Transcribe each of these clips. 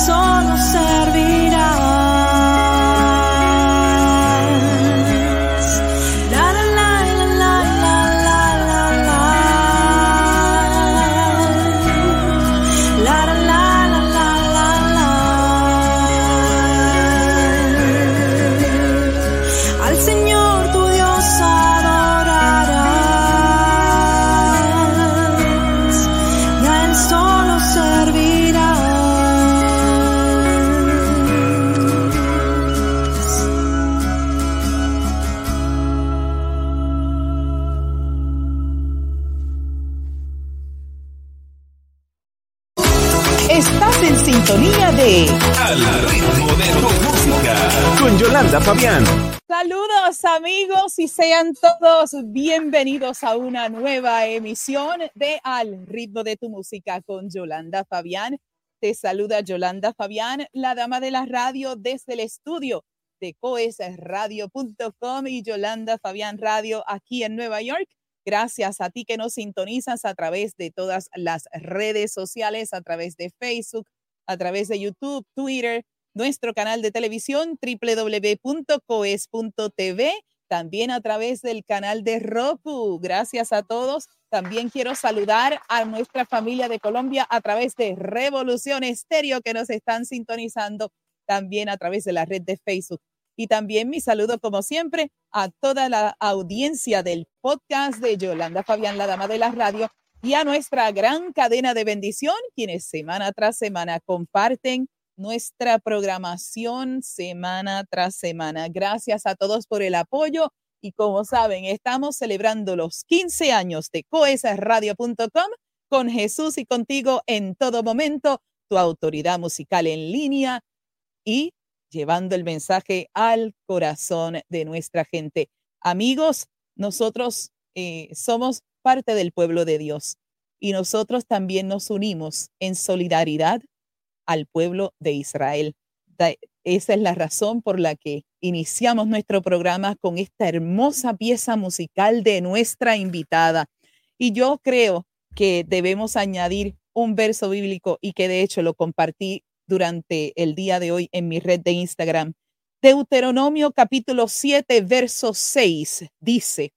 song. Sean todos bienvenidos a una nueva emisión de Al ritmo de tu música con Yolanda Fabián. Te saluda Yolanda Fabián, la dama de la radio desde el estudio de coesradio.com y Yolanda Fabián Radio aquí en Nueva York. Gracias a ti que nos sintonizas a través de todas las redes sociales, a través de Facebook, a través de YouTube, Twitter, nuestro canal de televisión www.coes.tv, también a través del canal de Roku. Gracias a todos. También quiero saludar a nuestra familia de Colombia a través de Revolución Estéreo que nos están sintonizando también a través de la red de Facebook. Y también mi saludo, como siempre, a toda la audiencia del podcast de Yolanda Fabián, la dama de la radio, y a nuestra gran cadena de bendición, quienes semana tras semana comparten nuestra programación semana tras semana. Gracias a todos por el apoyo. Y como saben, estamos celebrando los 15 años de coesradio.com con Jesús y contigo en todo momento, tu autoridad musical en línea y llevando el mensaje al corazón de nuestra gente. Amigos, nosotros eh, somos parte del pueblo de Dios y nosotros también nos unimos en solidaridad al pueblo de Israel. esa es la razón por la que iniciamos nuestro programa con esta hermosa pieza musical de nuestra invitada. Y yo creo que debemos añadir un verso bíblico y que de hecho lo compartí durante el día de hoy en mi red de Instagram. Deuteronomio capítulo 7, verso 6 dice,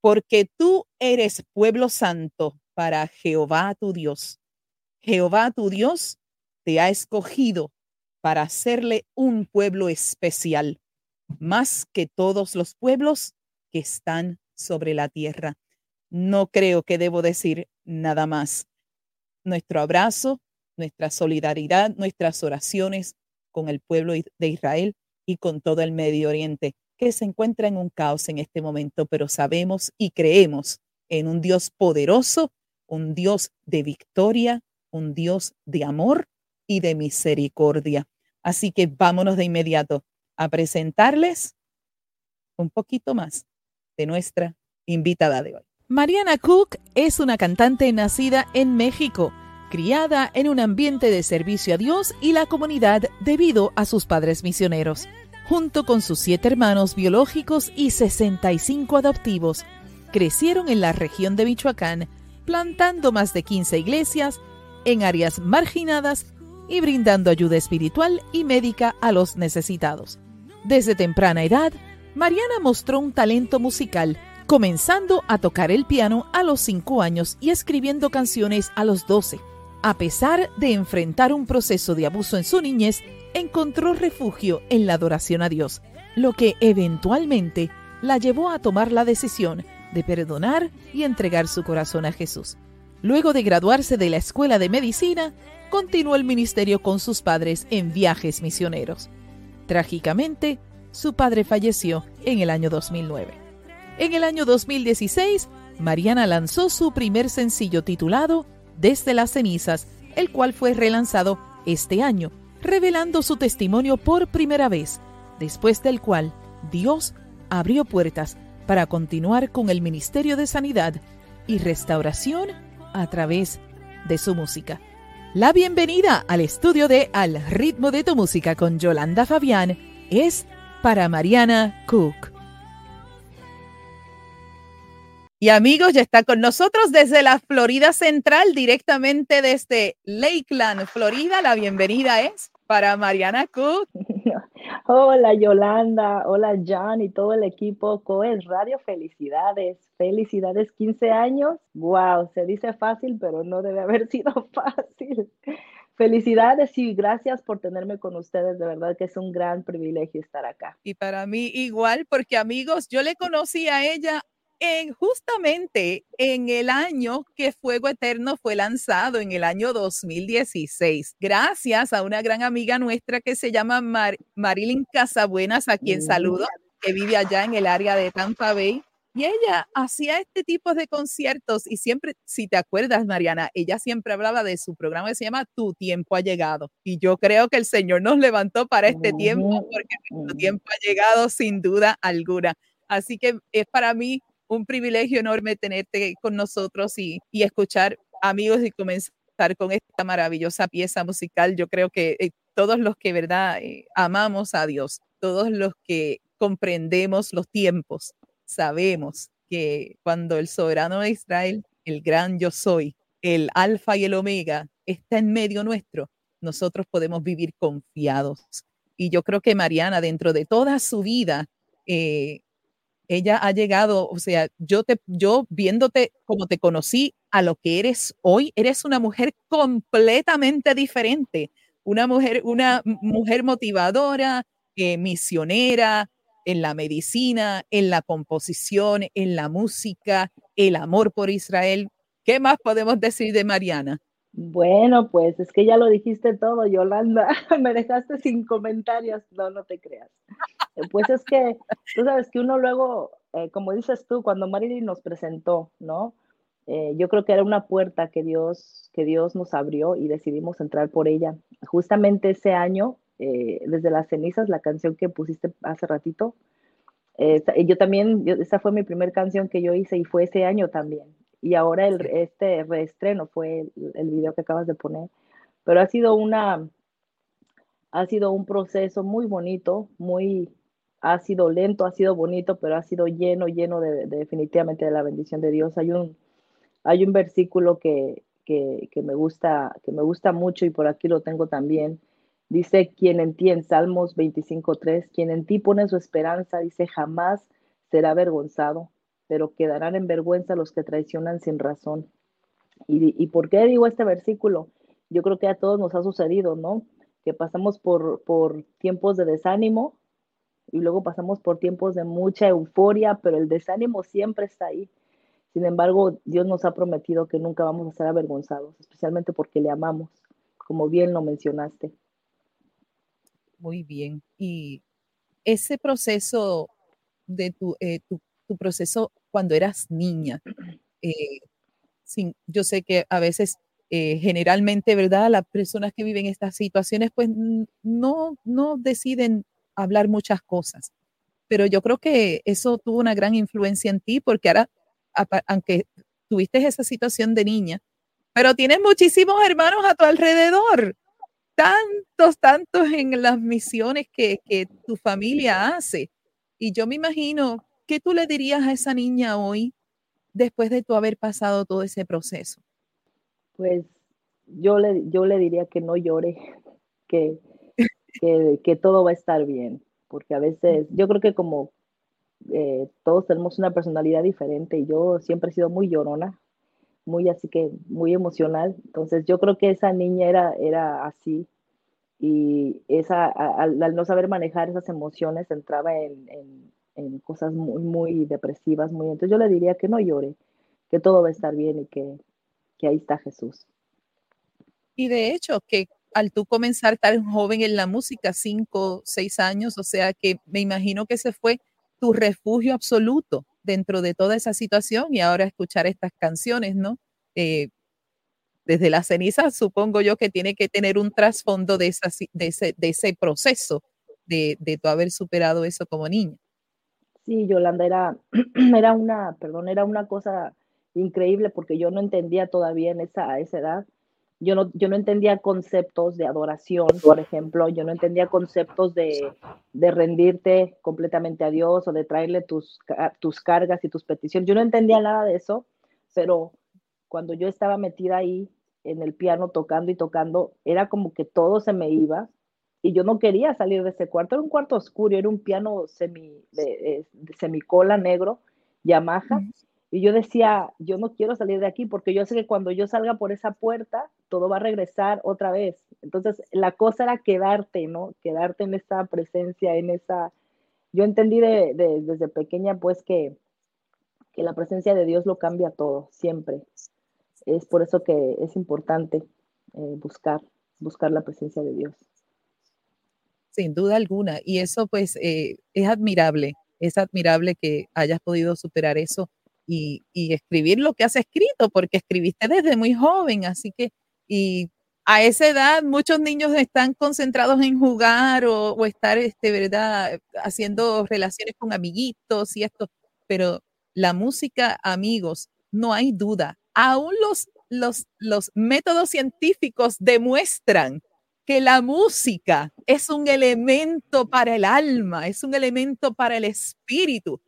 porque tú eres pueblo santo para Jehová tu Dios. Jehová tu Dios te ha escogido para hacerle un pueblo especial, más que todos los pueblos que están sobre la tierra. No creo que debo decir nada más. Nuestro abrazo, nuestra solidaridad, nuestras oraciones con el pueblo de Israel y con todo el Medio Oriente, que se encuentra en un caos en este momento, pero sabemos y creemos en un Dios poderoso, un Dios de victoria, un Dios de amor y de misericordia. Así que vámonos de inmediato a presentarles un poquito más de nuestra invitada de hoy. Mariana Cook es una cantante nacida en México criada en un ambiente de servicio a Dios y la comunidad debido a sus padres misioneros. Junto con sus siete hermanos biológicos y 65 adoptivos, crecieron en la región de Michoacán, plantando más de 15 iglesias en áreas marginadas y brindando ayuda espiritual y médica a los necesitados. Desde temprana edad, Mariana mostró un talento musical, comenzando a tocar el piano a los 5 años y escribiendo canciones a los 12. A pesar de enfrentar un proceso de abuso en su niñez, encontró refugio en la adoración a Dios, lo que eventualmente la llevó a tomar la decisión de perdonar y entregar su corazón a Jesús. Luego de graduarse de la Escuela de Medicina, continuó el ministerio con sus padres en viajes misioneros. Trágicamente, su padre falleció en el año 2009. En el año 2016, Mariana lanzó su primer sencillo titulado desde las cenizas, el cual fue relanzado este año, revelando su testimonio por primera vez, después del cual Dios abrió puertas para continuar con el Ministerio de Sanidad y Restauración a través de su música. La bienvenida al estudio de Al ritmo de tu música con Yolanda Fabián es para Mariana Cook. Y amigos, ya está con nosotros desde la Florida Central, directamente desde Lakeland, Florida. La bienvenida es para Mariana Cook. Hola Yolanda, hola John y todo el equipo Coes Radio. Felicidades, felicidades 15 años. Wow, se dice fácil, pero no debe haber sido fácil. Felicidades y gracias por tenerme con ustedes. De verdad que es un gran privilegio estar acá. Y para mí igual, porque amigos, yo le conocí a ella en, justamente en el año que Fuego Eterno fue lanzado, en el año 2016, gracias a una gran amiga nuestra que se llama Marilyn Casabuenas, a quien saludo, que vive allá en el área de Tampa Bay. Y ella hacía este tipo de conciertos y siempre, si te acuerdas, Mariana, ella siempre hablaba de su programa que se llama Tu tiempo ha llegado. Y yo creo que el Señor nos levantó para este tiempo porque nuestro tiempo ha llegado sin duda alguna. Así que es para mí un privilegio enorme tenerte con nosotros y, y escuchar amigos y comenzar con esta maravillosa pieza musical. Yo creo que eh, todos los que, ¿verdad?, eh, amamos a Dios, todos los que comprendemos los tiempos, sabemos que cuando el soberano de Israel, el gran yo soy, el alfa y el omega, está en medio nuestro, nosotros podemos vivir confiados. Y yo creo que Mariana, dentro de toda su vida, eh, ella ha llegado, o sea, yo te, yo viéndote como te conocí a lo que eres hoy, eres una mujer completamente diferente, una mujer, una mujer motivadora, eh, misionera en la medicina, en la composición, en la música, el amor por Israel. ¿Qué más podemos decir de Mariana? Bueno, pues es que ya lo dijiste todo, Yolanda. Me dejaste sin comentarios. No, no te creas. Eh, pues es que tú sabes que uno luego, eh, como dices tú, cuando Marilyn nos presentó, ¿no? Eh, yo creo que era una puerta que Dios, que Dios nos abrió y decidimos entrar por ella. Justamente ese año, desde las cenizas, la canción que pusiste hace ratito, yo también, esa fue mi primera canción que yo hice y fue ese año también. Y ahora el, este reestreno fue el, el video que acabas de poner. Pero ha sido una, ha sido un proceso muy bonito, muy, ha sido lento, ha sido bonito, pero ha sido lleno, lleno de, definitivamente de la bendición de Dios. Hay un, hay un versículo que, que, que, me gusta, que me gusta mucho y por aquí lo tengo también. Dice, quien en ti, en Salmos 25.3, quien en ti pone su esperanza, dice, jamás será avergonzado, pero quedarán en vergüenza los que traicionan sin razón. ¿Y, y por qué digo este versículo? Yo creo que a todos nos ha sucedido, ¿no? Que pasamos por, por tiempos de desánimo, y luego pasamos por tiempos de mucha euforia, pero el desánimo siempre está ahí. Sin embargo, Dios nos ha prometido que nunca vamos a ser avergonzados, especialmente porque le amamos, como bien lo mencionaste. Muy bien. Y ese proceso de tu, eh, tu, proceso cuando eras niña, eh, sin, yo sé que a veces eh, generalmente, ¿verdad? Las personas que viven estas situaciones, pues no, no deciden hablar muchas cosas. Pero yo creo que eso tuvo una gran influencia en ti porque ahora, aunque tuviste esa situación de niña, pero tienes muchísimos hermanos a tu alrededor, tantos, tantos en las misiones que, que tu familia hace. Y yo me imagino, ¿qué tú le dirías a esa niña hoy después de tu haber pasado todo ese proceso? Pues yo le, yo le diría que no llore, que, que, todo va a estar bien, porque a veces yo creo que como eh, todos tenemos una personalidad diferente y yo siempre he sido muy llorona, muy así que muy emocional, entonces yo creo que esa niña era, era así y esa, al, no saber manejar esas emociones entraba en, en, cosas muy, muy depresivas, muy, entonces yo le diría que no llore, que todo va a estar bien y que, que ahí está Jesús. Y de hecho, que al tú comenzar tan joven en la música, cinco, seis años, o sea que me imagino que ese fue tu refugio absoluto dentro de toda esa situación y ahora escuchar estas canciones, ¿no? Eh, desde la ceniza, supongo yo que tiene que tener un trasfondo de, de, ese, de ese proceso de, de tu haber superado eso como niña. Sí, Yolanda, era, era una, perdón, era una cosa increíble porque yo no entendía todavía en esa, esa edad yo no, yo no entendía conceptos de adoración, por ejemplo, yo no entendía conceptos de, de rendirte completamente a Dios o de traerle tus, tus cargas y tus peticiones. Yo no entendía nada de eso, pero cuando yo estaba metida ahí en el piano tocando y tocando, era como que todo se me iba y yo no quería salir de ese cuarto. Era un cuarto oscuro, era un piano semi, de, de semicola negro, Yamaha. Y yo decía, yo no quiero salir de aquí porque yo sé que cuando yo salga por esa puerta, todo va a regresar otra vez. Entonces, la cosa era quedarte, ¿no? Quedarte en esa presencia, en esa... Yo entendí de, desde pequeña, pues, que, que la presencia de Dios lo cambia todo, siempre. Es por eso que es importante eh, buscar, buscar la presencia de Dios. Sin duda alguna. Y eso, pues, eh, es admirable es admirable que hayas podido superar eso y, escribir lo que has escrito, porque escribiste desde muy joven, así que, y a esa edad muchos niños están concentrados en jugar o, estar, este, ¿verdad?, haciendo relaciones con amiguitos y esto, pero la música, amigos, no hay duda, aún los, los, los métodos científicos demuestran que la música es un elemento para el alma, es un elemento para el espíritu.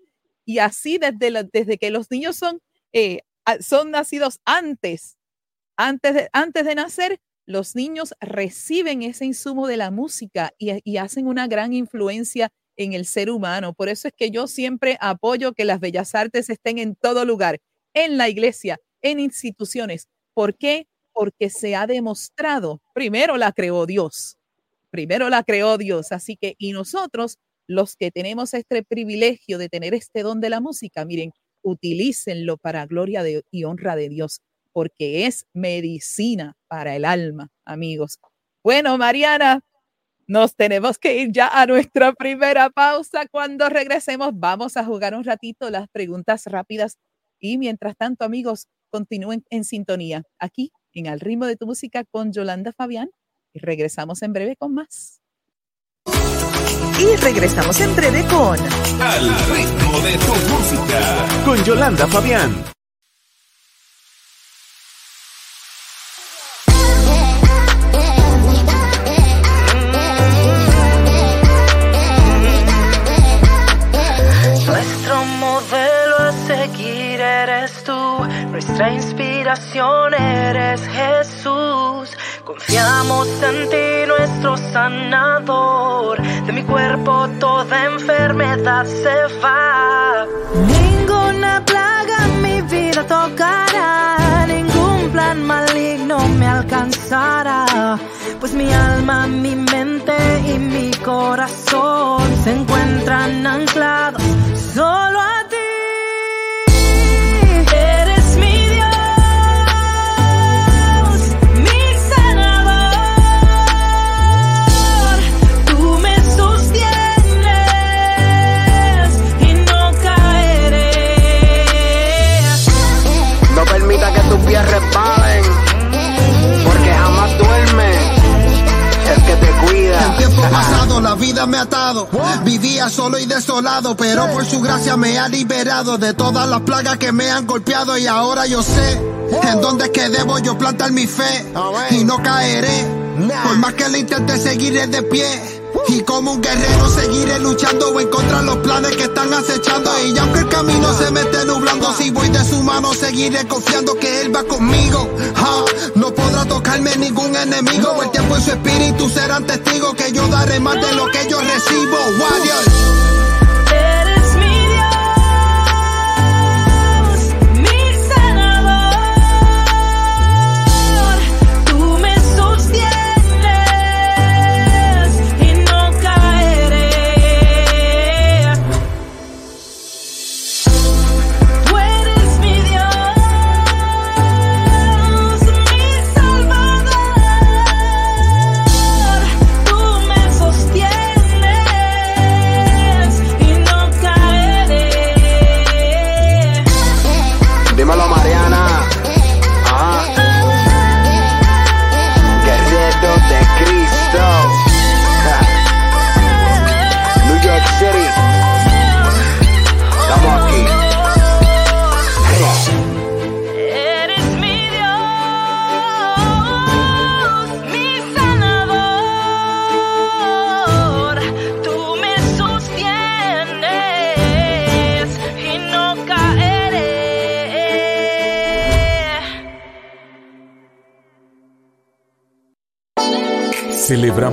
Y así desde, desde que los niños son, eh, son nacidos antes, antes de, antes de nacer, los niños reciben ese insumo de la música y, y hacen una gran influencia en el ser humano. Por eso es que yo siempre apoyo que las bellas artes estén en todo lugar, en la iglesia, en instituciones. ¿Por qué? Porque se ha demostrado, primero la creó Dios, primero la creó Dios, así que, y nosotros, los que tenemos este privilegio de tener este don de la música, miren, utilícenlo para gloria y honra de Dios, porque es medicina para el alma, amigos. Bueno, Mariana, nos tenemos que ir ya a nuestra primera pausa. Cuando regresemos, vamos a jugar un ratito las preguntas rápidas. Y mientras tanto, amigos, continúen en sintonía aquí en Al ritmo de tu música con Yolanda Fabián y regresamos en breve con más. Y regresamos en breve con Al ritmo de tu música con Yolanda Fabián. Nuestro modelo a seguir eres tú, nuestra eres Jesús. Confiamos en ti, nuestro sanador. De mi cuerpo toda enfermedad se va. Ninguna plaga en mi vida tocará, ningún plan maligno me alcanzará. Pues mi alma, mi mente y mi corazón se encuentran anclados solo a solo y desolado, pero por su gracia me ha liberado de todas las plagas que me han golpeado y ahora yo sé en dónde es que debo yo plantar mi fe y no caeré. Por más que le intente seguiré de pie. Y como un guerrero seguiré luchando en contra de los planes que están acechando. Y aunque el camino se me esté nublando, si voy de su mano, seguiré confiando que él va conmigo. Ah, no podrá tocarme ningún enemigo. El tiempo y su espíritu serán testigos que yo daré más de lo que yo recibo. Warrior.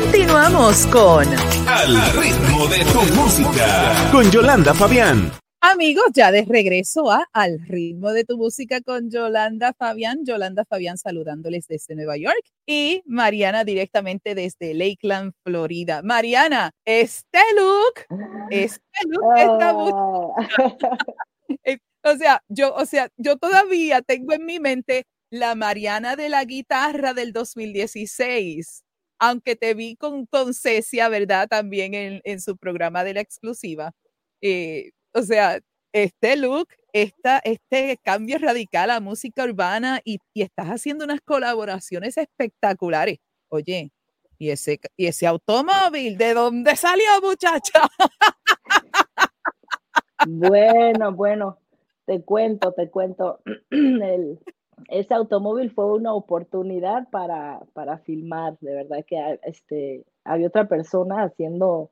Continuamos con Al ritmo de tu música. Con Yolanda Fabián. Amigos, ya de regreso a Al ritmo de tu música con Yolanda Fabián. Yolanda Fabián saludándoles desde Nueva York y Mariana directamente desde Lakeland, Florida. Mariana, este look, este look, esta música. o sea, yo, o sea, yo todavía tengo en mi mente la Mariana de la guitarra del 2016 aunque te vi con, con Cecia, ¿verdad? También en, en su programa de la exclusiva. Eh, o sea, este look, esta, este cambio radical a música urbana y, y, estás haciendo unas colaboraciones espectaculares. Oye, ¿y ese, y ese automóvil? ¿De dónde salió, muchacha? Bueno, bueno, te cuento, te cuento. El, ese automóvil fue una oportunidad para, para filmar, de verdad que este, había otra persona haciendo,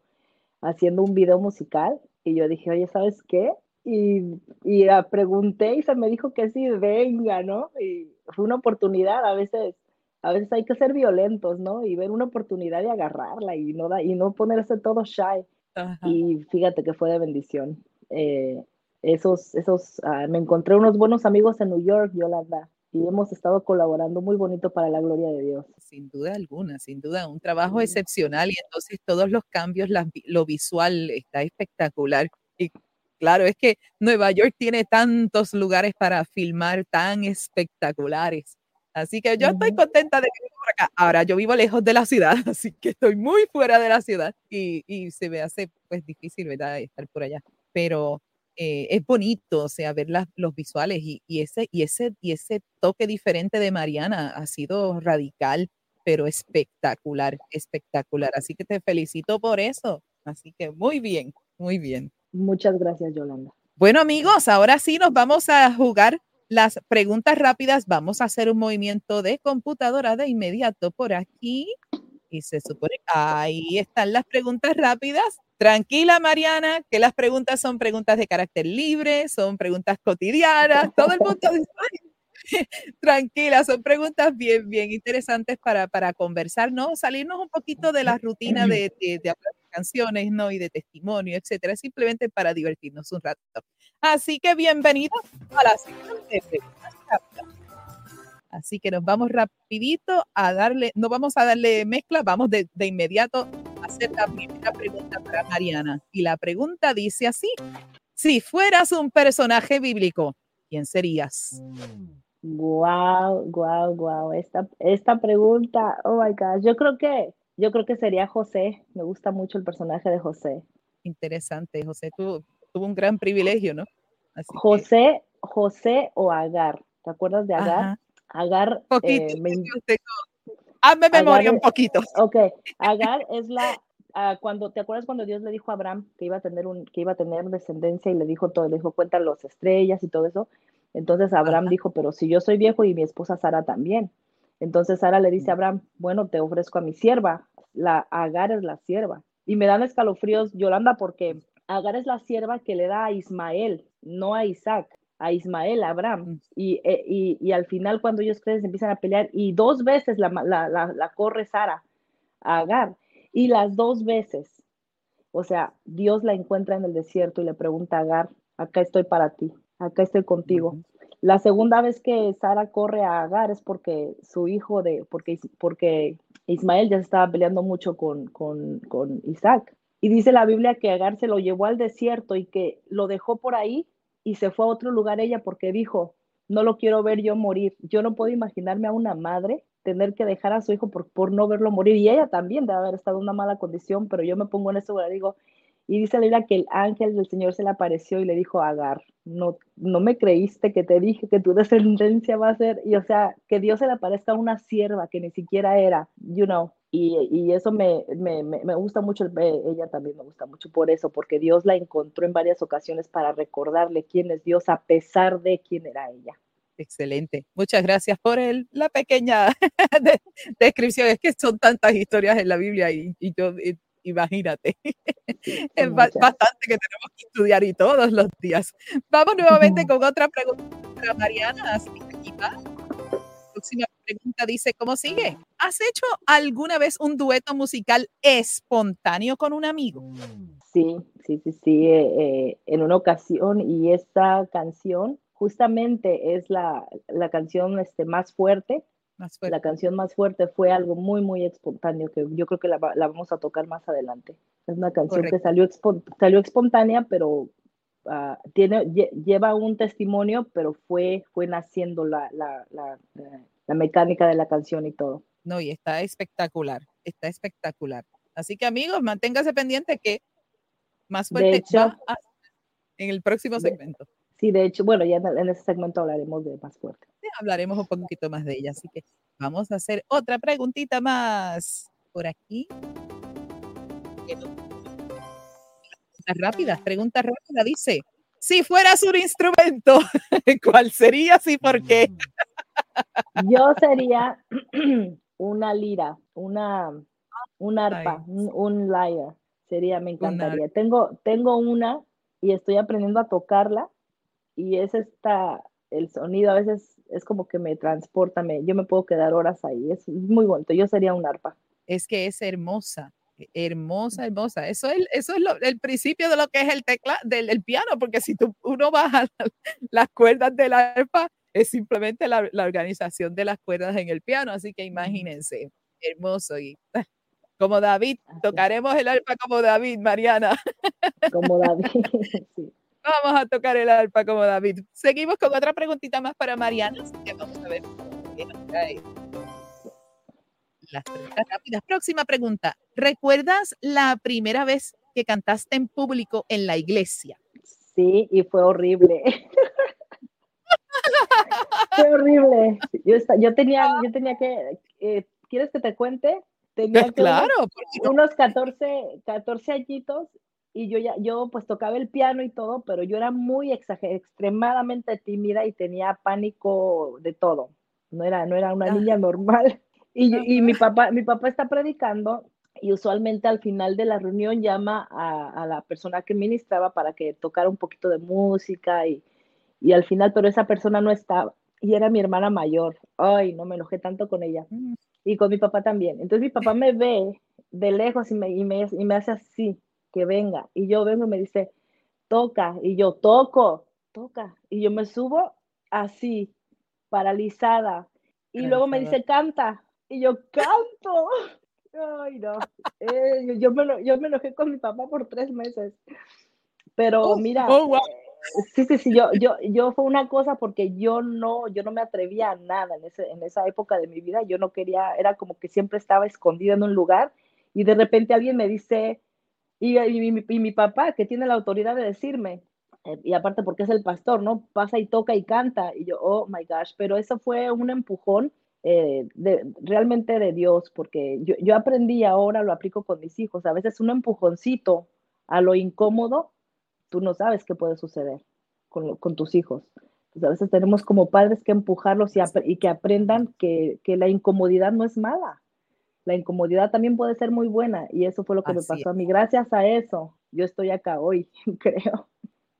haciendo un video musical y yo dije, oye, ¿sabes qué? Y, y pregunté y se me dijo que sí, venga, ¿no? Y fue una oportunidad, a veces, a veces hay que ser violentos, ¿no? Y ver una oportunidad y agarrarla y no, da, y no ponerse todo shy. Y fíjate que fue de bendición. Eh, esos, esos, uh, me encontré unos buenos amigos en New York, Yolanda, y hemos estado colaborando muy bonito para la gloria de Dios. Sin duda alguna, sin duda, un trabajo excepcional y entonces todos los cambios, lo visual está espectacular. Y claro, es que Nueva York tiene tantos lugares para filmar tan espectaculares. Así que yo estoy contenta de que por acá. Ahora, yo vivo lejos de la ciudad, así que estoy muy fuera de la ciudad y, y se me hace pues difícil, ¿verdad?, estar por allá. Pero eh, es bonito, o sea, ver las, los visuales y, y, ese, y, ese, y ese toque diferente de Mariana ha sido radical, pero espectacular, espectacular. Así que te felicito por eso. Así que muy bien, muy bien. Muchas gracias, Yolanda. Bueno, amigos, ahora sí nos vamos a jugar las preguntas rápidas. Vamos a hacer un movimiento de computadora de inmediato por aquí. Y se supone, ahí están las preguntas rápidas. Tranquila, Mariana, que las preguntas son preguntas de carácter libre, son preguntas cotidianas, todo el mundo tranquila, son preguntas bien, bien interesantes para, para conversar, ¿no? Salirnos un poquito de la rutina de, de, de canciones, ¿no? Y de testimonio, etcétera, simplemente para divertirnos un rato. Así que bienvenidos a la siguiente pregunta. Así que nos vamos rapidito a darle, no vamos a darle mezcla, vamos de, de inmediato hacer la primera pregunta para Mariana. Y la pregunta dice así, si fueras un personaje bíblico, ¿quién serías? Wow, wow, wow. Esta, esta pregunta, oh my God, yo creo que, yo creo que sería José. Me gusta mucho el personaje de José. Interesante, José tuvo, tuvo un gran privilegio, ¿no? Así José, que... José o Agar. ¿Te acuerdas de Agar? Ajá. Agar. Poquito, eh, me... Hazme memoria Agar, un poquito. Ok, Agar es la. Uh, cuando te acuerdas cuando Dios le dijo a Abraham que iba a tener un que iba a tener descendencia y le dijo todo, le dijo cuenta las estrellas y todo eso. Entonces Abraham Ajá. dijo, pero si yo soy viejo y mi esposa Sara también. Entonces Sara le dice a Abraham, bueno, te ofrezco a mi sierva. La Agar es la sierva. Y me dan escalofríos, Yolanda, porque Agar es la sierva que le da a Ismael, no a Isaac a Ismael, a Abraham, y, eh, y, y, al final cuando ellos tres empiezan a pelear, y dos veces la, la, la, la, corre Sara a Agar, y las dos veces, o sea, Dios la encuentra en el desierto y le pregunta a Agar, acá estoy para ti, acá estoy contigo. Uh -huh. La segunda vez que Sara corre a Agar es porque su hijo de, porque, porque Ismael ya se estaba peleando mucho con, con, con Isaac. Y dice la Biblia que Agar se lo llevó al desierto y que lo dejó por ahí y se fue a otro lugar ella porque dijo, no lo quiero ver yo morir. Yo no puedo imaginarme a una madre tener que dejar a su hijo por, por no verlo morir. Y ella también debe haber estado en una mala condición, pero yo me pongo en ese lugar y digo, y dice la Biblia que el ángel del Señor se le apareció y le dijo Agar, no, no me creíste que te dije que tu descendencia va a ser, y o sea, que Dios se le aparezca a una sierva que ni siquiera era, you know, y, y eso me, me, me, gusta mucho, ella también me gusta mucho por eso, porque Dios la encontró en varias ocasiones para recordarle quién es Dios a pesar de quién era ella. Excelente. Muchas gracias por el, la pequeña de, descripción. Es que son tantas historias en la Biblia y, y yo, y, imagínate. Es bastante que tenemos que estudiar y todos los días. Vamos nuevamente con otra pregunta para Mariana. Así que va próxima pregunta dice, ¿cómo sigue? ¿Has hecho alguna vez un dueto musical espontáneo con un amigo? Sí, sí, sí, sí, eh, eh, en una ocasión y esta canción justamente es la, la canción este, más fuerte. Más La canción más fuerte fue algo muy, muy espontáneo que yo creo que la, la vamos a tocar más adelante. Es una canción que Correcto. salió, expo- salió espontánea, pero ah, tiene, lle- lleva un testimonio, pero fue, fue naciendo la, la, la, la- mecánica de la canción y todo. No, y está espectacular, está espectacular. Así que amigos, manténgase pendiente que más De fuerte hecho- va a- en el próximo De- segmento. Sí, de hecho, bueno, ya en, en ese segmento hablaremos de más fuerte. Hablaremos un poquito más de ella. Así que vamos a hacer otra preguntita más por aquí. Preguntas rápidas, pregunta rápida. Dice, si fueras un instrumento, ¿cuál serías y por qué? Yo sería una lira, una, un arpa, un, un lyre. Sería, me encantaría. Tengo, tengo una y estoy aprendiendo a tocarla y es esta, el sonido a veces es como que me transporta, me, yo me puedo quedar horas ahí. Es muy bonito. Yo sería un arpa. Es que es hermosa, hermosa, hermosa. Eso es, eso es lo- el principio de lo que es el teclado del el piano, porque si tú, uno baja la- las cuerdas del arpa, es simplemente la, la organización de las cuerdas en el piano. Así que imagínense, hermoso. Y como David, tocaremos el arpa como David, Mariana. Como David. sí. Vamos a tocar el arpa como David. Seguimos con otra preguntita más para Mariana. Así que vamos a ver qué nos trae. Las preguntas rápidas. Próxima pregunta. ¿Recuerdas la primera vez que cantaste en público en la iglesia? Sí, y fue horrible. fue horrible. Yo, esta- yo, tenía, yo tenía que, eh, ¿quieres que te cuente? Tenía que claro, unos, no- unos 14, 14 añitos y yo ya, yo pues tocaba el piano y todo, pero yo era muy exager extremadamente tímida y tenía pánico de todo. No era, no era una Ah. niña normal. Y, y mi papá, mi papá está predicando y usualmente al final de la reunión llama a, a la persona que ministraba para que tocara un poquito de música y, y al final, pero esa persona no estaba y era mi hermana mayor. Ay, no me enojé tanto con ella Mm, y con mi papá también. Entonces mi papá me ve de lejos y me, y me, y me hace así, que venga. Y yo vengo y me dice, toca. Y yo, toco, toca. Y yo me subo así, paralizada. Y luego me dice, canta. Y yo, canto. Ay, no. Eh, yo, me, yo me enojé con mi papá por tres meses. Pero Oh, mira, oh, wow. eh, sí, sí, sí, yo, yo, yo fue una cosa porque yo no, yo no me atrevía a nada en, ese, en esa época de mi vida, yo no quería, era como que siempre estaba escondida en un lugar y de repente alguien me dice, y, y mi, mi papá, que tiene la autoridad de decirme, eh, y aparte porque es el pastor, ¿no? Pasa y toca y canta, y yo, oh my gosh, pero eso fue un empujón eh, de, realmente de Dios, porque yo, yo aprendí ahora, lo aplico con mis hijos, a veces un empujoncito a lo incómodo, tú no sabes qué puede suceder con, con tus hijos. Pues a veces tenemos como padres que empujarlos y, y que aprendan que, que la incomodidad no es mala. La incomodidad también puede ser muy buena y eso fue lo que me pasó a mí. Gracias a eso, yo estoy acá hoy, creo.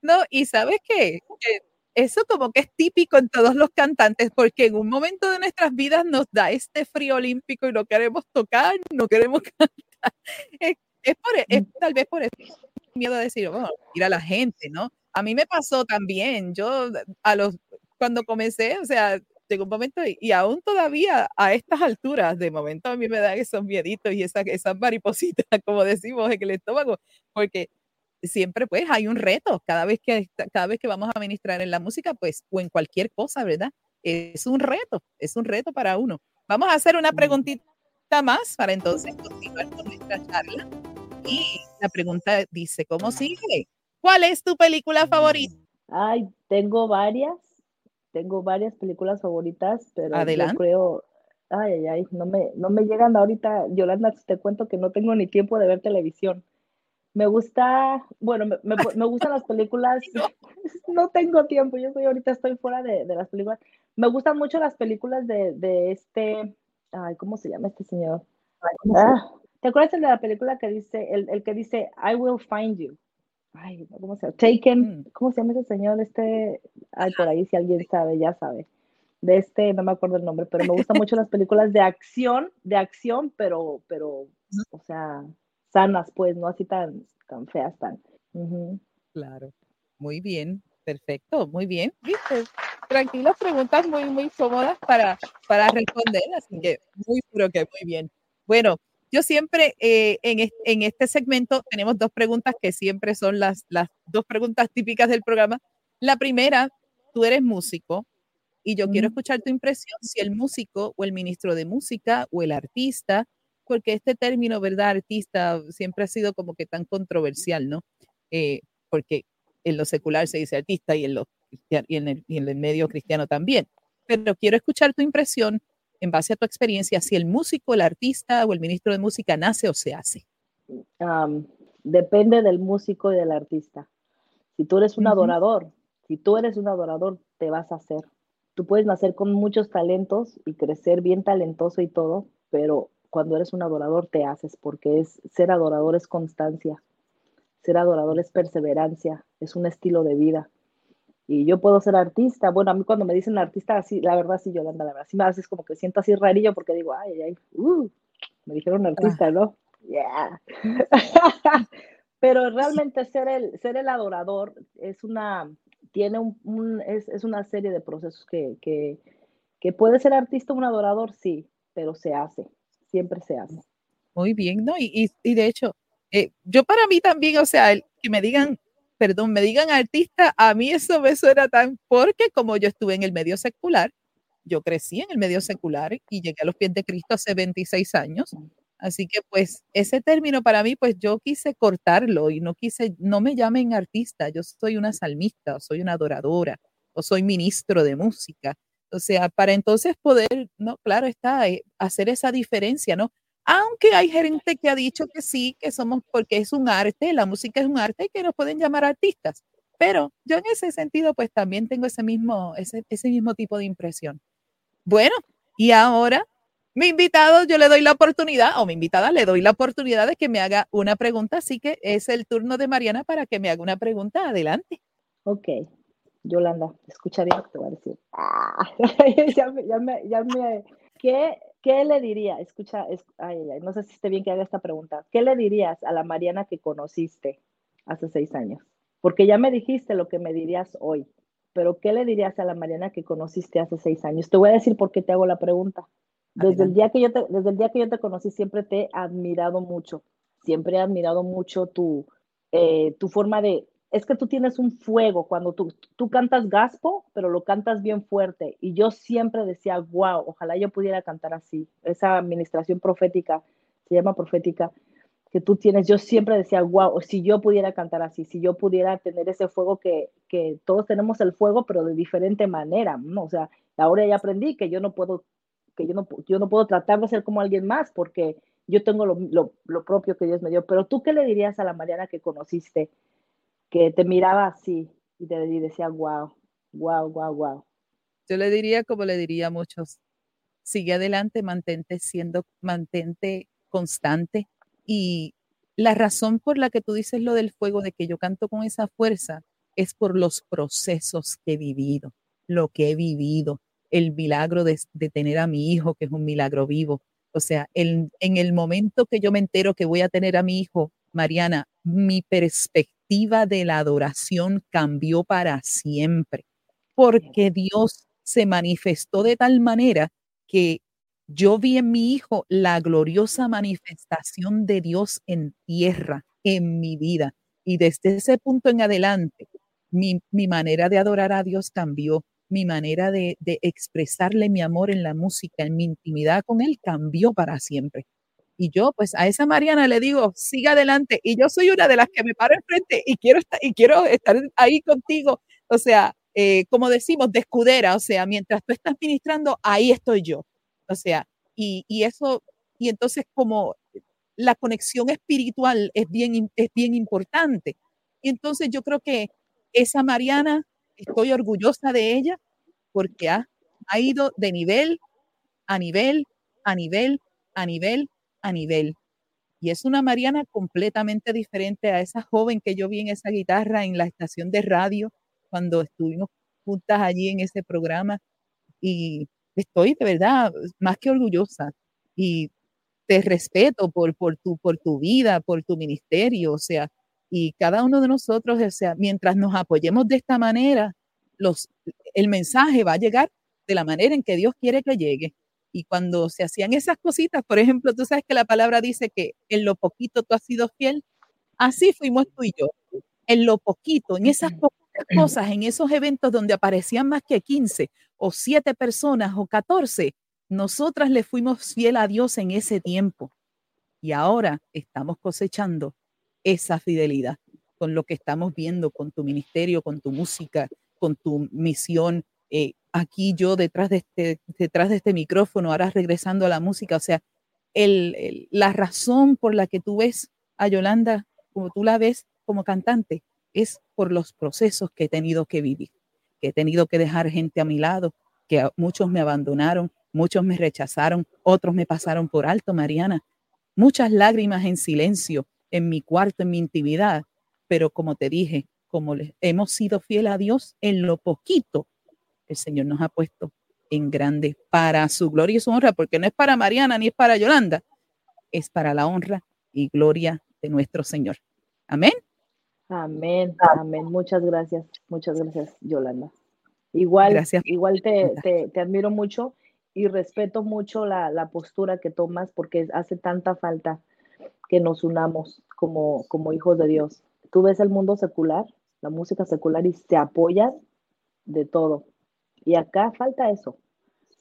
No, y sabes qué, Que eso como que es típico en todos los cantantes, porque en un momento de nuestras vidas nos da este frío olímpico y no queremos tocar, no queremos cantar. Es, es por, e- es tal vez por eso miedo a decir, bueno, ir a la gente, ¿no? A mí me pasó también, yo a los, cuando comencé, o sea, llegó un momento y, y aún todavía a estas alturas, de momento a mí me dan esos mieditos y esas, esas maripositas, como decimos, en el estómago, porque siempre pues hay un reto cada vez que cada vez que vamos a ministrar en la música pues o en cualquier cosa verdad es un reto es un reto para uno. Vamos a hacer una preguntita más para entonces continuar con nuestra charla. Y la pregunta dice cómo sigue ¿cuál es tu película favorita? Ay, tengo varias, tengo varias películas favoritas, pero Adelante. yo creo, ay, ay, ay, no me, no me llegan ahorita, Yolanda, te cuento que no tengo ni tiempo de ver televisión. Me gusta, bueno, me, me, me gustan las películas, no tengo tiempo, yo soy ahorita estoy fuera de, de las películas. Me gustan mucho las películas de, de este, ay, ¿cómo se llama este señor? Ah, ¿Te acuerdas el de la película que dice, el, el que dice, I will find you? Ay, ¿cómo se llama? Taken, Mm. ¿cómo se llama ese señor? Este, ay, por ahí si alguien sabe, ya sabe. De este, no me acuerdo el nombre, pero me gustan mucho las películas de acción, de acción, pero, pero, o sea, sanas, pues, no así tan, tan feas, tan. Claro, muy bien, perfecto, muy bien, viste, tranquilas preguntas muy, muy cómodas para, para responder, así que muy, pero que muy bien. Bueno, yo siempre eh, en, en, este segmento tenemos dos preguntas que siempre son las, las dos preguntas típicas del programa. La primera, tú eres músico y yo quiero escuchar tu impresión si el músico o el ministro de música o el artista, porque este término, ¿verdad? Artista siempre ha sido como que tan controversial, ¿no? Eh, porque en lo secular se dice artista y en, lo, y en, el, y en el medio cristiano también. Pero quiero escuchar tu impresión en base a tu experiencia, si el músico, el artista o el ministro de música nace o se hace? depende del músico y del artista. Si tú eres un adorador, si tú eres un adorador, te vas a hacer. Tú puedes nacer con muchos talentos y crecer bien talentoso y todo, pero cuando eres un adorador te haces, porque es ser adorador es constancia, ser adorador es perseverancia, es un estilo de vida y yo puedo ser artista. Bueno, a mí cuando me dicen artista, así, la verdad, sí, Yolanda, la verdad, sí me haces como que siento así rarillo porque digo, ay, ay, uh, me dijeron artista, ¿no? Yeah. Pero realmente ser el, ser el adorador es una, tiene un, es, es, una serie de procesos que, que, que puede ser artista un adorador, sí, pero se hace, siempre se hace. Muy bien, ¿no? Y, y, y de hecho, eh, yo para mí también, o sea, el, que me digan perdón, me digan artista, a mí eso me suena tan, porque como yo estuve en el medio secular, yo crecí en el medio secular y llegué a los pies de Cristo hace 26 años. Así que pues ese término para mí, pues yo quise cortarlo y no quise, no me llamen artista, yo soy una salmista, o soy una adoradora, o soy ministro de música. O sea, para entonces poder, no, claro está, eh, hacer esa diferencia, ¿no? Aunque hay gente que ha dicho que sí, que somos porque es un arte, la música es un arte y que nos pueden llamar artistas. Pero yo en ese sentido, pues también tengo ese mismo, ese, ese mismo tipo de impresión. Bueno, y ahora mi invitado, yo le doy la oportunidad, o mi invitada le doy la oportunidad de que me haga una pregunta, así que es el turno de Mariana para que me haga una pregunta. Adelante. Ok, Yolanda, escucha bien lo que a decir. Ah, ya me, ya me, ya me, ¿qué ¿qué le diría? Escucha, no sé si esté bien que haga esta pregunta. ¿Qué le dirías a la Mariana que conociste hace seis años? Porque ya me dijiste lo que me dirías hoy, pero ¿qué le dirías a la Mariana que conociste hace seis años? Te voy a decir por qué te hago la pregunta. Desde el, día que yo te, desde el día que yo te conocí, siempre te he admirado mucho. Siempre he admirado mucho tu, eh, tu forma de, es que tú tienes un fuego cuando tú, tú cantas gaspo, pero lo cantas bien fuerte. Y yo siempre decía, wow, ojalá yo pudiera cantar así. Esa administración profética, se llama profética, que tú tienes, yo siempre decía, wow, si yo pudiera cantar así, si yo pudiera tener ese fuego que, que todos tenemos el fuego, pero de diferente manera, ¿no? O sea, ahora ya aprendí que yo no puedo, que yo no, yo no puedo tratar de ser como alguien más porque yo tengo lo, lo, lo propio que Dios me dio. Pero tú, ¿qué le dirías a la Mariana que conociste? Que te miraba así y te decía, wow, wow, wow, wow. Yo le diría como le diría a muchos, sigue adelante, mantente siendo, mantente constante. Y la razón por la que tú dices lo del fuego, de que yo canto con esa fuerza, es por los procesos que he vivido, lo que he vivido, el milagro de, tener a mi hijo, que es un milagro vivo. O sea, en el momento que yo me entero que voy a tener a mi hijo, Mariana, mi perspectiva de la adoración cambió para siempre, porque Dios se manifestó de tal manera que yo vi en mi hijo la gloriosa manifestación de Dios en tierra, en mi vida. Y desde ese punto en adelante, mi, manera de adorar a Dios cambió, mi manera de, de expresarle mi amor en la música, en mi intimidad con Él cambió para siempre. Y yo, pues a esa Mariana le digo, siga adelante. Y yo soy una de las que me paro enfrente y quiero estar, y quiero estar ahí contigo. O sea, eh, como decimos, de escudera. O sea, mientras tú estás ministrando, ahí estoy yo. O sea, y, y eso, y entonces como la conexión espiritual es bien, es bien importante. Y entonces yo creo que esa Mariana, estoy orgullosa de ella porque ha, ha ido de nivel a nivel, a nivel, a nivel, a nivel. Y es una Mariana completamente diferente a esa joven que yo vi en esa guitarra en la estación de radio cuando estuvimos juntas allí en ese programa. Y estoy de verdad más que orgullosa. Y te respeto por, por, tu, por tu vida, por tu ministerio, o sea, y cada uno de nosotros, o sea, mientras nos apoyemos de esta manera, los, el mensaje va a llegar de la manera en que Dios quiere que llegue. Y cuando se hacían esas cositas, por ejemplo, tú sabes que la palabra dice que en lo poquito tú has sido fiel, así fuimos tú y yo. En lo poquito, en esas poquitas cosas, en esos eventos donde aparecían más que 15 o 7 personas o 14, nosotras le fuimos fiel a Dios en ese tiempo. Y ahora estamos cosechando esa fidelidad con lo que estamos viendo, con tu ministerio, con tu música, con tu misión. Eh, aquí yo detrás de, este, detrás de este micrófono, ahora regresando a la música, o sea, el, la razón por la que tú ves a Yolanda como tú la ves como cantante es por los procesos que he tenido que vivir, que he tenido que dejar gente a mi lado, que muchos me abandonaron, muchos me rechazaron, otros me pasaron por alto, Mariana, muchas lágrimas en silencio en mi cuarto, en mi intimidad, pero como te dije, como hemos sido fiel a Dios en lo poquito, el Señor nos ha puesto en grande para su gloria y su honra, porque no es para Mariana ni es para Yolanda, es para la honra y gloria de nuestro Señor. Amén. Amén, amén. Muchas gracias, muchas gracias, Yolanda. Igual, gracias. igual te, te, admiro mucho y respeto mucho la, la, postura que tomas porque hace tanta falta que nos unamos como, como hijos de Dios. Tú ves el mundo secular, la música secular y se apoyan de todo. Y acá falta eso.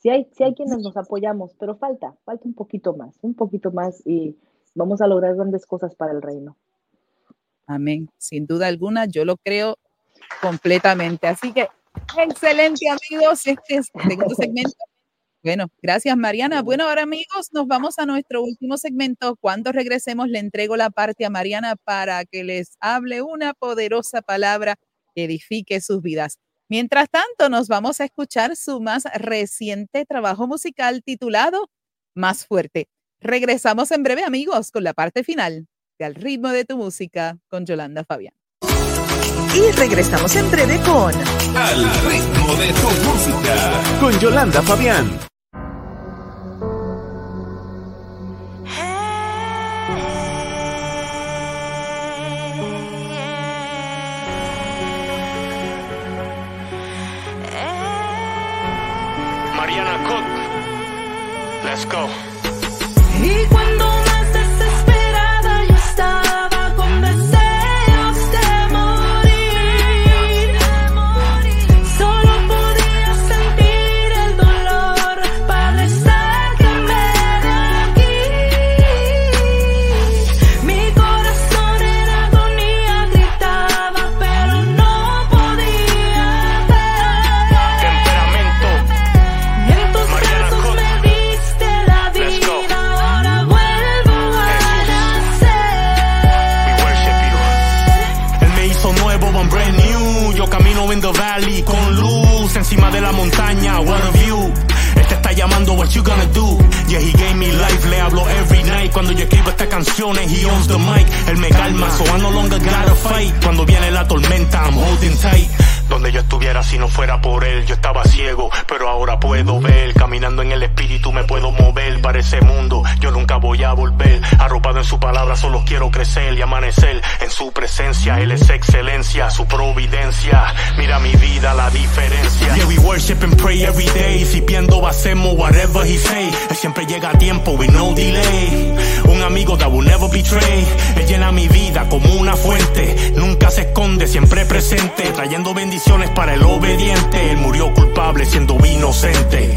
Sí hay, sí hay quienes nos apoyamos, pero falta, falta un poquito más, un poquito más y vamos a lograr grandes cosas para el reino. Amén. Sin duda alguna, yo lo creo completamente. Así que, excelente amigos, este segundo segmento. Bueno, gracias Mariana. Bueno, ahora amigos, nos vamos a nuestro último segmento. Cuando regresemos, le entrego la parte a Mariana para que les hable una poderosa palabra que edifique sus vidas. Mientras tanto, nos vamos a escuchar su más reciente trabajo musical titulado Más fuerte. Regresamos en breve, amigos, con la parte final de Al ritmo de tu música con Yolanda Fabián. Y regresamos en breve con Al ritmo de tu música con Yolanda Fabián. Let's go. Hablo every night. Cuando yo escribo estas canciones, he owns the mic. Él me calma, so I no longer gotta fight. Cuando viene la tormenta, I'm holding tight. Donde yo estuviera si no fuera por él, yo estaba ciego, pero ahora puedo ver. Caminando en el espíritu me puedo mover para ese mundo. Yo nunca voy a volver. Arropado en su palabra, solo quiero crecer y amanecer en su presencia. Él es excelencia, su providencia. Mira mi vida, la diferencia. Yeah, we worship and pray every day. Si piendo, hacemos whatever he say. Él siempre llega a tiempo, with no delay. Un amigo that will never betray. Él llena mi vida como una fuente. Nunca se esconde, siempre presente. Trayendo bendiciones para el obediente. Él murió culpable siendo inocente.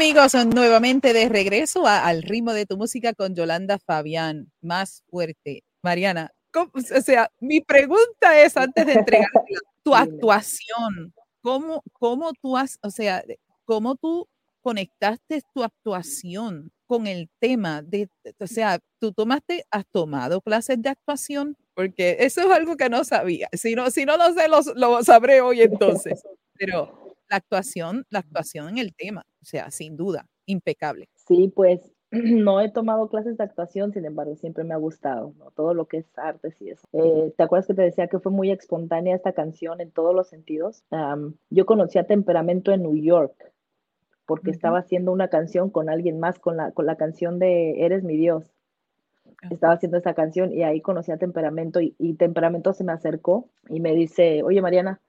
Amigos, nuevamente de regreso al ritmo de tu música con Yolanda Fabián, más fuerte. Mariana, o sea, mi pregunta es antes de entregar tu actuación, ¿cómo, ¿cómo tú has, o sea, cómo tú conectaste tu actuación con el tema de, o sea, tú tomaste, has tomado clases de actuación, porque eso es algo que no sabía. Si no, si no lo sé, lo, lo sabré hoy entonces. Pero la actuación, la actuación en el tema, o sea, sin duda, impecable. Sí, pues no he tomado clases de actuación, sin embargo, siempre me ha gustado, ¿no? Todo lo que es artes y eso. Eh, ¿Te acuerdas que te decía que fue muy espontánea esta canción en todos los sentidos? yo conocí a Temperamento en New York, porque estaba haciendo una canción con alguien más, con la, con la canción de Eres mi Dios. Estaba haciendo esa canción y ahí conocí a Temperamento y, y Temperamento se me acercó y me dice, oye Mariana,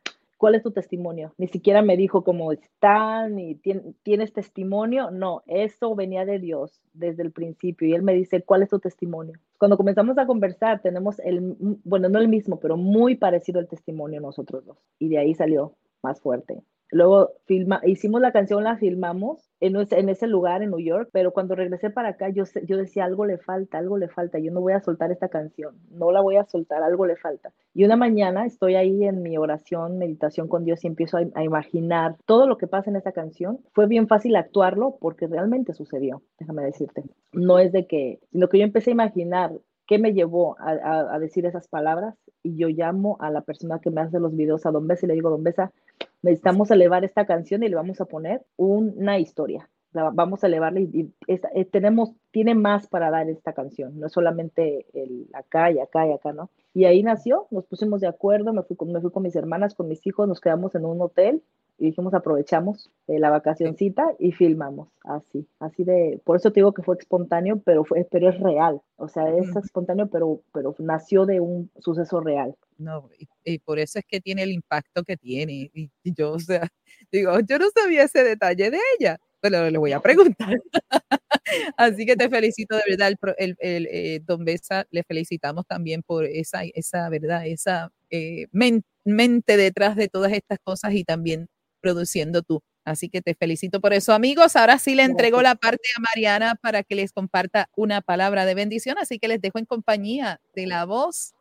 ¿cuál es tu testimonio? Ni siquiera me dijo cómo están y tienes testimonio. No, eso venía de Dios desde el principio. Y él me dice, ¿cuál es tu testimonio? Cuando comenzamos a conversar, tenemos el, bueno, no el mismo, pero muy parecido el testimonio nosotros dos. Y de ahí salió más fuerte. Luego filma, hicimos la canción, la filmamos en ese, lugar en New York, pero cuando regresé para acá yo, yo decía, algo le falta, algo le falta, yo no voy a soltar esta canción, no la voy a soltar, algo le falta. Y una mañana estoy ahí en mi oración, meditación con Dios y empiezo a, a imaginar todo lo que pasa en esta canción. Fue bien fácil actuarlo porque realmente sucedió, déjame decirte. No es de que, sino que yo empecé a imaginar ¿Qué me llevó a, decir esas palabras? Y yo llamo a la persona que me hace los videos, a Don Besa, y le digo, Don Besa, necesitamos elevar esta canción y le vamos a poner una historia. Vamos a elevarle eh, tenemos, tiene más para dar esta canción, no es solamente el acá y acá y acá, ¿no? Y ahí nació, nos pusimos de acuerdo, me fui con mis hermanas, con mis hijos, nos quedamos en un hotel y dijimos aprovechamos eh, la vacacioncita y filmamos así, así de, por eso te digo que fue espontáneo, pero fue, pero es real, o sea, es espontáneo, pero, pero nació de un suceso real. No, y, por eso es que tiene el impacto que tiene. Y, yo, o sea, digo, yo no sabía ese detalle de ella, pero le voy a preguntar. Así que te felicito de verdad, el, el, eh, Don Besa, le felicitamos también por esa, esa verdad, esa eh, mente detrás de todas estas cosas y también produciendo tú. Así que te felicito por eso, amigos. Ahora sí le entrego la parte a Mariana para que les comparta una palabra de bendición. Así que les dejo en compañía de la voz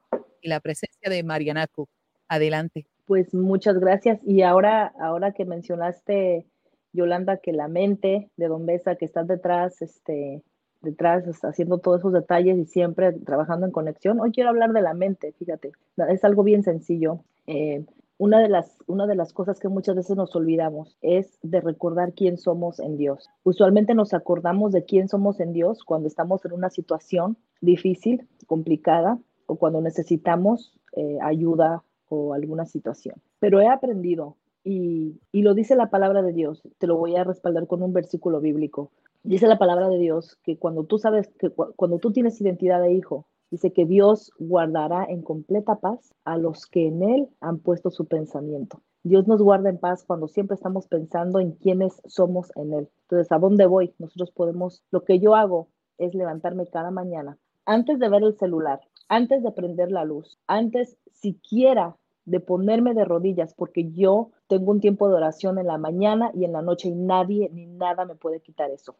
y la presencia de Mariana Cook. Adelante. Pues muchas gracias. Y ahora, ahora que mencionaste, Yolanda, que la mente de Don Besa, que estás detrás, este, detrás, haciendo todos esos detalles y siempre trabajando en conexión. Hoy quiero hablar de la mente, fíjate, es algo bien sencillo. Eh, una de, las, una de las cosas que muchas veces nos olvidamos es de recordar quién somos en Dios. Usualmente nos acordamos de quién somos en Dios cuando estamos en una situación difícil, complicada, o cuando necesitamos eh, ayuda o alguna situación. Pero he aprendido, y, y lo dice la palabra de Dios, te lo voy a respaldar con un versículo bíblico. Dice la palabra de Dios que cuando tú sabes que cuando tú tienes identidad de hijo, Dice que Dios guardará en completa paz a los que en Él han puesto su pensamiento. Dios nos guarda en paz cuando siempre estamos pensando en quiénes somos en Él. Entonces, ¿a dónde voy? Nosotros podemos, lo que yo hago es levantarme cada mañana, antes de ver el celular, antes de prender la luz, antes siquiera de ponerme de rodillas, porque yo tengo un tiempo de oración en la mañana y en la noche y nadie ni nada me puede quitar eso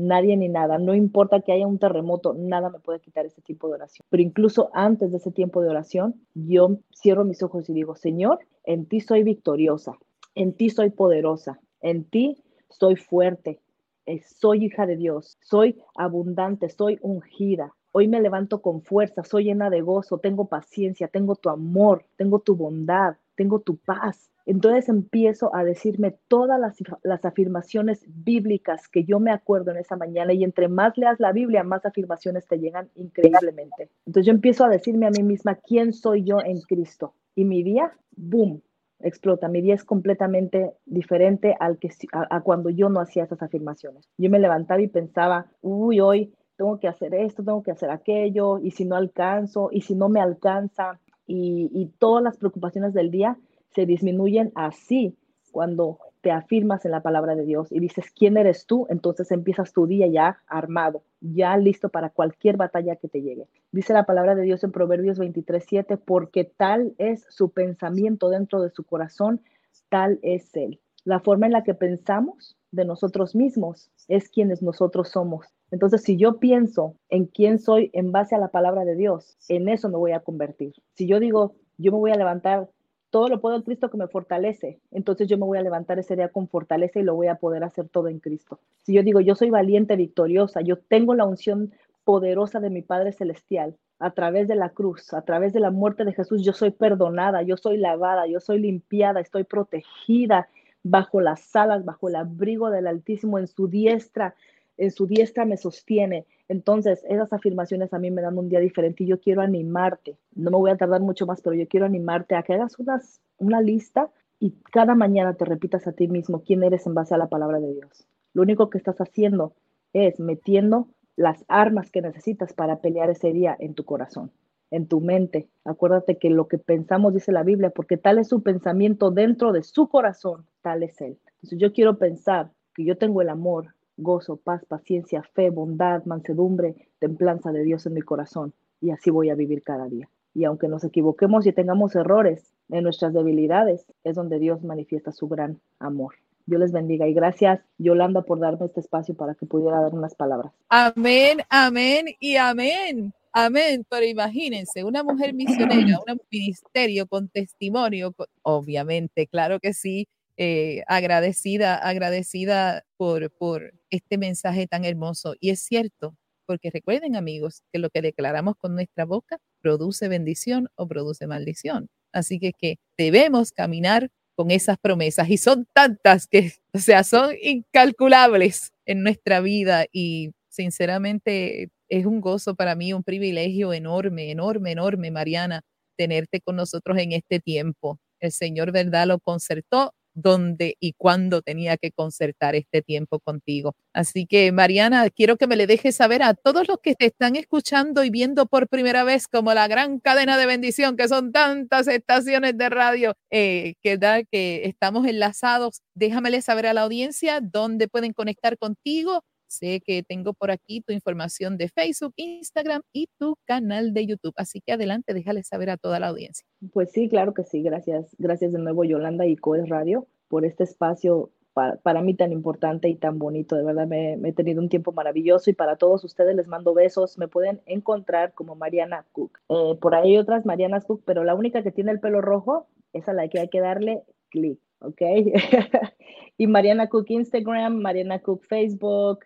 nadie ni nada, no importa que haya un terremoto, nada me puede quitar ese tipo de oración. Pero incluso antes de ese tiempo de oración, yo cierro mis ojos y digo, Señor, en ti soy victoriosa, en ti soy poderosa, en ti soy fuerte, eh, soy hija de Dios, soy abundante, soy ungida. Hoy me levanto con fuerza, soy llena de gozo, tengo paciencia, tengo tu amor, tengo tu bondad, tengo tu paz. Entonces empiezo a decirme todas las, afirmaciones bíblicas que yo me acuerdo en esa mañana y entre más leas la Biblia, más afirmaciones te llegan increíblemente. Entonces yo empiezo a decirme a mí misma quién soy yo en Cristo y mi día, boom, explota. Mi día es completamente diferente al que, a, cuando yo no hacía esas afirmaciones. Yo me levantaba y pensaba, uy, hoy tengo que hacer esto, tengo que hacer aquello, y si no alcanzo, y si no me alcanza, y, todas las preocupaciones del día se disminuyen así cuando te afirmas en la palabra de Dios y dices quién eres tú, entonces empiezas tu día ya armado, ya listo para cualquier batalla que te llegue. Dice la palabra de Dios en Proverbios 23, 7, porque tal es su pensamiento dentro de su corazón, tal es Él. La forma en la que pensamos de nosotros mismos es quienes nosotros somos. Entonces, si yo pienso en quién soy en base a la palabra de Dios, en eso me voy a convertir. Si yo digo, yo me voy a levantar, todo lo puedo en Cristo que me fortalece, entonces yo me voy a levantar ese día con fortaleza y lo voy a poder hacer todo en Cristo. Si yo digo, yo soy valiente, victoriosa, yo tengo la unción poderosa de mi Padre Celestial, a través de la cruz, a través de la muerte de Jesús, yo soy perdonada, yo soy lavada, yo soy limpiada, estoy protegida bajo las alas, bajo el abrigo del Altísimo, en su diestra, en su diestra me sostiene. Entonces, esas afirmaciones a mí me dan un día diferente y yo quiero animarte. No me voy a tardar mucho más, pero yo quiero animarte a que hagas unas, una lista y cada mañana te repitas a ti mismo quién eres en base a la palabra de Dios. Lo único que estás haciendo es metiendo las armas que necesitas para pelear ese día en tu corazón, en tu mente. Acuérdate que lo que pensamos dice la Biblia, porque tal es su pensamiento dentro de su corazón, tal es él. Entonces yo quiero pensar que yo tengo el amor, gozo, paz, paciencia, fe, bondad, mansedumbre, templanza de Dios en mi corazón y así voy a vivir cada día. Y aunque nos equivoquemos y tengamos errores en nuestras debilidades, es donde Dios manifiesta su gran amor. Dios les bendiga y gracias Yolanda por darme este espacio para que pudiera dar unas palabras. Amén, amén y amén. Amén, pero imagínense, una mujer misionera, un ministerio con testimonio, obviamente, claro que sí, eh, agradecida, agradecida por, por este mensaje tan hermoso. Y es cierto, porque recuerden amigos, que lo que declaramos con nuestra boca produce bendición o produce maldición. Así que, que debemos caminar con esas promesas y son tantas que, o sea, son incalculables en nuestra vida y sinceramente es un gozo para mí, un privilegio enorme, enorme, enorme, Mariana, tenerte con nosotros en este tiempo. El Señor, ¿verdad? Lo concertó dónde y cuándo tenía que concertar este tiempo contigo. Así que, Mariana, quiero que me le dejes saber a todos los que te están escuchando y viendo por primera vez como la gran cadena de bendición, que son tantas estaciones de radio eh, que, da, que estamos enlazados. Déjamele saber a la audiencia dónde pueden conectar contigo Sé que tengo por aquí tu información de Facebook, Instagram y tu canal de YouTube. Así que adelante, déjale saber a toda la audiencia. Pues sí, claro que sí. Gracias. Gracias de nuevo, Yolanda y Coes Radio, por este espacio para, mí tan importante y tan bonito. De verdad, me, he tenido un tiempo maravilloso y para todos ustedes les mando besos. Me pueden encontrar como Mariana Cook. Eh, por ahí hay otras Marianas Cook, pero la única que tiene el pelo rojo es a la que hay que darle clic, ¿ok? y Mariana Cook Instagram, Mariana Cook Facebook,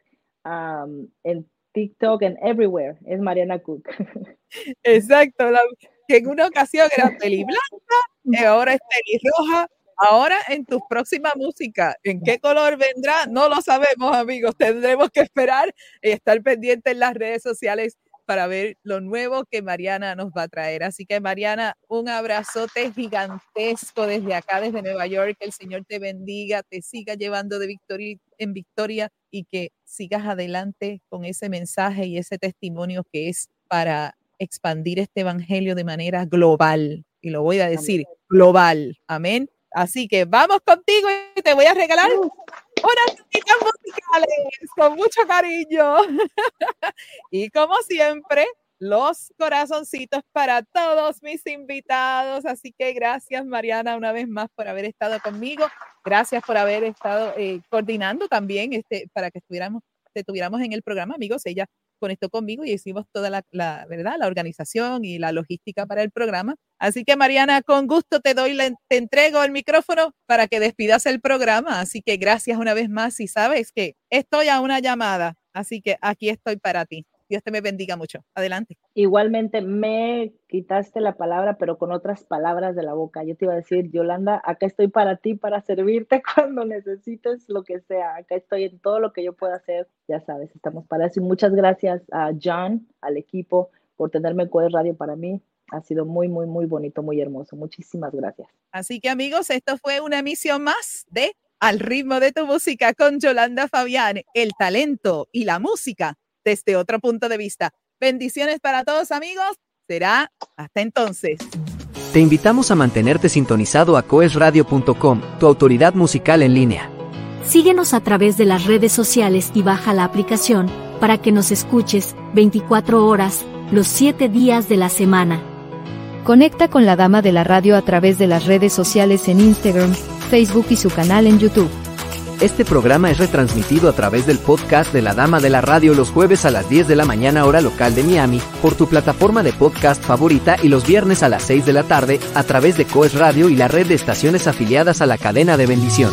en TikTok, en everywhere, es Mariana Cook. Exacto, que en una ocasión era peli blanca, y ahora es peli roja. Ahora en tu próxima música, ¿en qué color vendrá? No lo sabemos, amigos. Tendremos que esperar y estar pendientes en las redes sociales para ver lo nuevo que Mariana nos va a traer. Así que Mariana, un abrazote gigantesco desde acá, desde Nueva York. Que el Señor te bendiga, te siga llevando de victoria en victoria y que sigas adelante con ese mensaje y ese testimonio que es para expandir este evangelio de manera global. Y lo voy a decir, global. Amén. Así que vamos contigo y te voy a regalar uh. unas citas musicales con mucho cariño. y como siempre, los corazoncitos para todos mis invitados. Así que gracias, Mariana, una vez más por haber estado conmigo. Gracias por haber estado eh, coordinando también este, para que estuviéramos, estuviéramos en el programa, amigos. Ella conectó conmigo y hicimos toda la, la, verdad, la organización y la logística para el programa. Así que Mariana, con gusto te doy, te entrego el micrófono para que despidas el programa. Así que gracias una vez más y sabes que estoy a una llamada, así que aquí estoy para ti. Dios te me bendiga mucho. Adelante. Igualmente me quitaste la palabra, pero con otras palabras de la boca. Yo te iba a decir, Yolanda, acá estoy para ti, para servirte cuando necesites lo que sea. Acá estoy en todo lo que yo pueda hacer. Ya sabes, estamos para eso. Y muchas gracias a John, al equipo, por tenerme en Code Radio para mí. Ha sido muy, muy, muy bonito, muy hermoso. Muchísimas gracias. Así que amigos, esto fue una emisión más de Al ritmo de tu música con Yolanda Fabián, el talento y la música desde otro punto de vista. Bendiciones para todos amigos. Será hasta entonces. Te invitamos a mantenerte sintonizado a coesradio.com, tu autoridad musical en línea. Síguenos a través de las redes sociales y baja la aplicación para que nos escuches 24 horas, los 7 días de la semana. Conecta con la dama de la radio a través de las redes sociales en Instagram, Facebook y su canal en YouTube. Este programa es retransmitido a través del podcast de La Dama de la Radio los jueves a las 10 de la mañana hora local de Miami, por tu plataforma de podcast favorita y los viernes a las 6 de la tarde a través de Coes Radio y la red de estaciones afiliadas a la cadena de bendición.